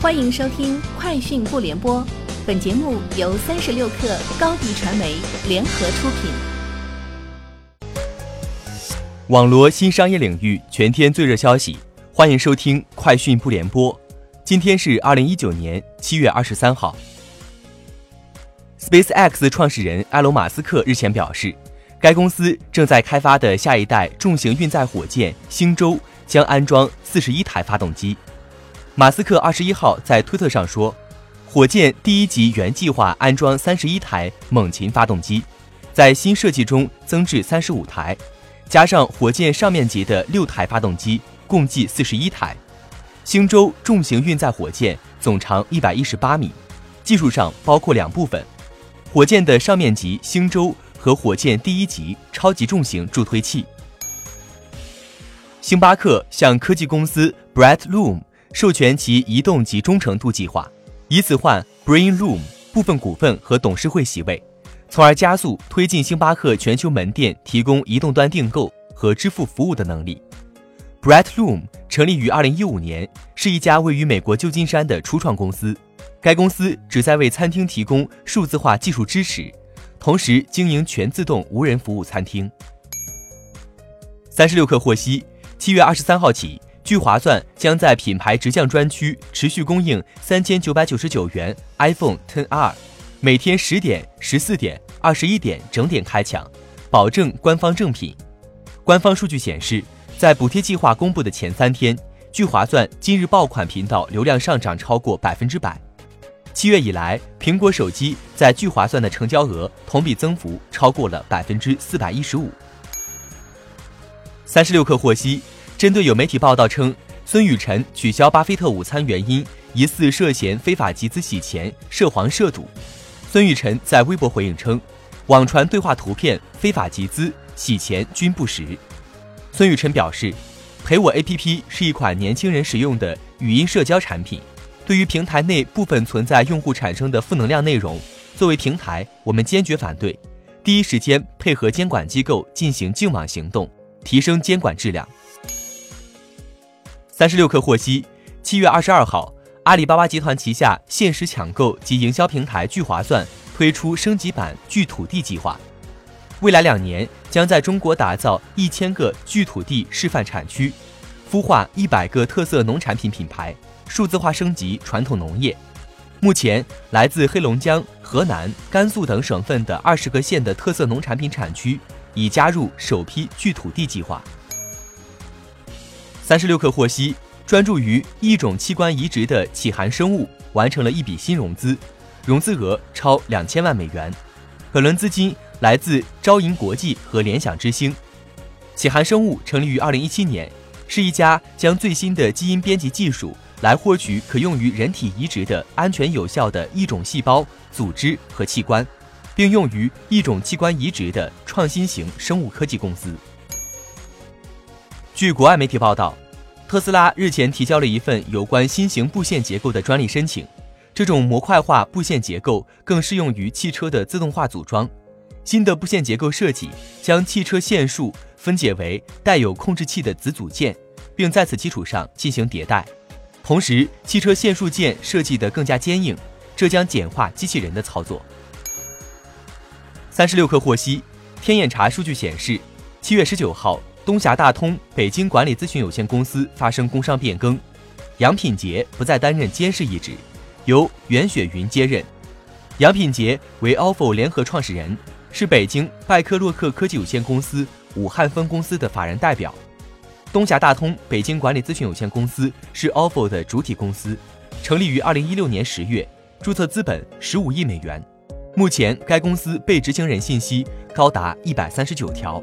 欢迎收听《快讯不联播》，本节目由三十六克高低传媒联合出品。网罗新商业领域全天最热消息，欢迎收听《快讯不联播》。今天是二零一九年七月二十三号。SpaceX 创始人埃隆·马斯克日前表示，该公司正在开发的下一代重型运载火箭“星舟”将安装四十一台发动机。马斯克二十一号在推特上说，火箭第一级原计划安装三十一台猛禽发动机，在新设计中增至三十五台，加上火箭上面级的六台发动机，共计四十一台。星舟重型运载火箭总长一百一十八米，技术上包括两部分：火箭的上面级星舟和火箭第一级超级重型助推器。星巴克向科技公司 Bright Loom。授权其移动及忠诚度计划，以此换 Brain Room 部分股份和董事会席位，从而加速推进星巴克全球门店提供移动端订购和支付服务的能力。Bright Room 成立于2015年，是一家位于美国旧金山的初创公司。该公司旨在为餐厅提供数字化技术支持，同时经营全自动无人服务餐厅。三十六氪获悉，七月二十三号起。聚划算将在品牌直降专区持续供应三千九百九十九元 iPhone Ten R，每天十点、十四点、二十一点整点开抢，保证官方正品。官方数据显示，在补贴计划公布的前三天，聚划算今日爆款频道流量上涨超过百分之百。七月以来，苹果手机在聚划算的成交额同比增幅超过了百分之四百一十五。三十六氪获悉。针对有媒体报道称孙雨晨取消巴菲特午餐原因疑似涉嫌非法集资洗钱、涉黄涉赌，孙雨晨在微博回应称，网传对话图片非法集资、洗钱均不实。孙雨晨表示，陪我 APP 是一款年轻人使用的语音社交产品，对于平台内部分存在用户产生的负能量内容，作为平台，我们坚决反对，第一时间配合监管机构进行净网行动，提升监管质量。三十六氪获悉，七月二十二号，阿里巴巴集团旗下限时抢购及营销平台聚划算推出升级版聚土地计划，未来两年将在中国打造一千个聚土地示范产区，孵化一百个特色农产品品牌，数字化升级传统农业。目前，来自黑龙江、河南、甘肃等省份的二十个县的特色农产品产区已加入首批聚土地计划。三十六氪获悉，专注于异种器官移植的启涵生物完成了一笔新融资，融资额超两千万美元，本轮资金来自招银国际和联想之星。启涵生物成立于二零一七年，是一家将最新的基因编辑技术来获取可用于人体移植的安全有效的异种细胞、组织和器官，并用于异种器官移植的创新型生物科技公司。据国外媒体报道，特斯拉日前提交了一份有关新型布线结构的专利申请。这种模块化布线结构更适用于汽车的自动化组装。新的布线结构设计将汽车线束分解为带有控制器的子组件，并在此基础上进行迭代。同时，汽车线束件设计得更加坚硬，这将简化机器人的操作。三十六氪获悉，天眼查数据显示，七月十九号。东峡大通北京管理咨询有限公司发生工商变更，杨品杰不再担任监事一职，由袁雪云接任。杨品杰为 ofo 联合创始人，是北京拜科洛克科技有限公司武汉分公司的法人代表。东峡大通北京管理咨询有限公司是 ofo 的主体公司，成立于二零一六年十月，注册资本十五亿美元。目前该公司被执行人信息高达一百三十九条。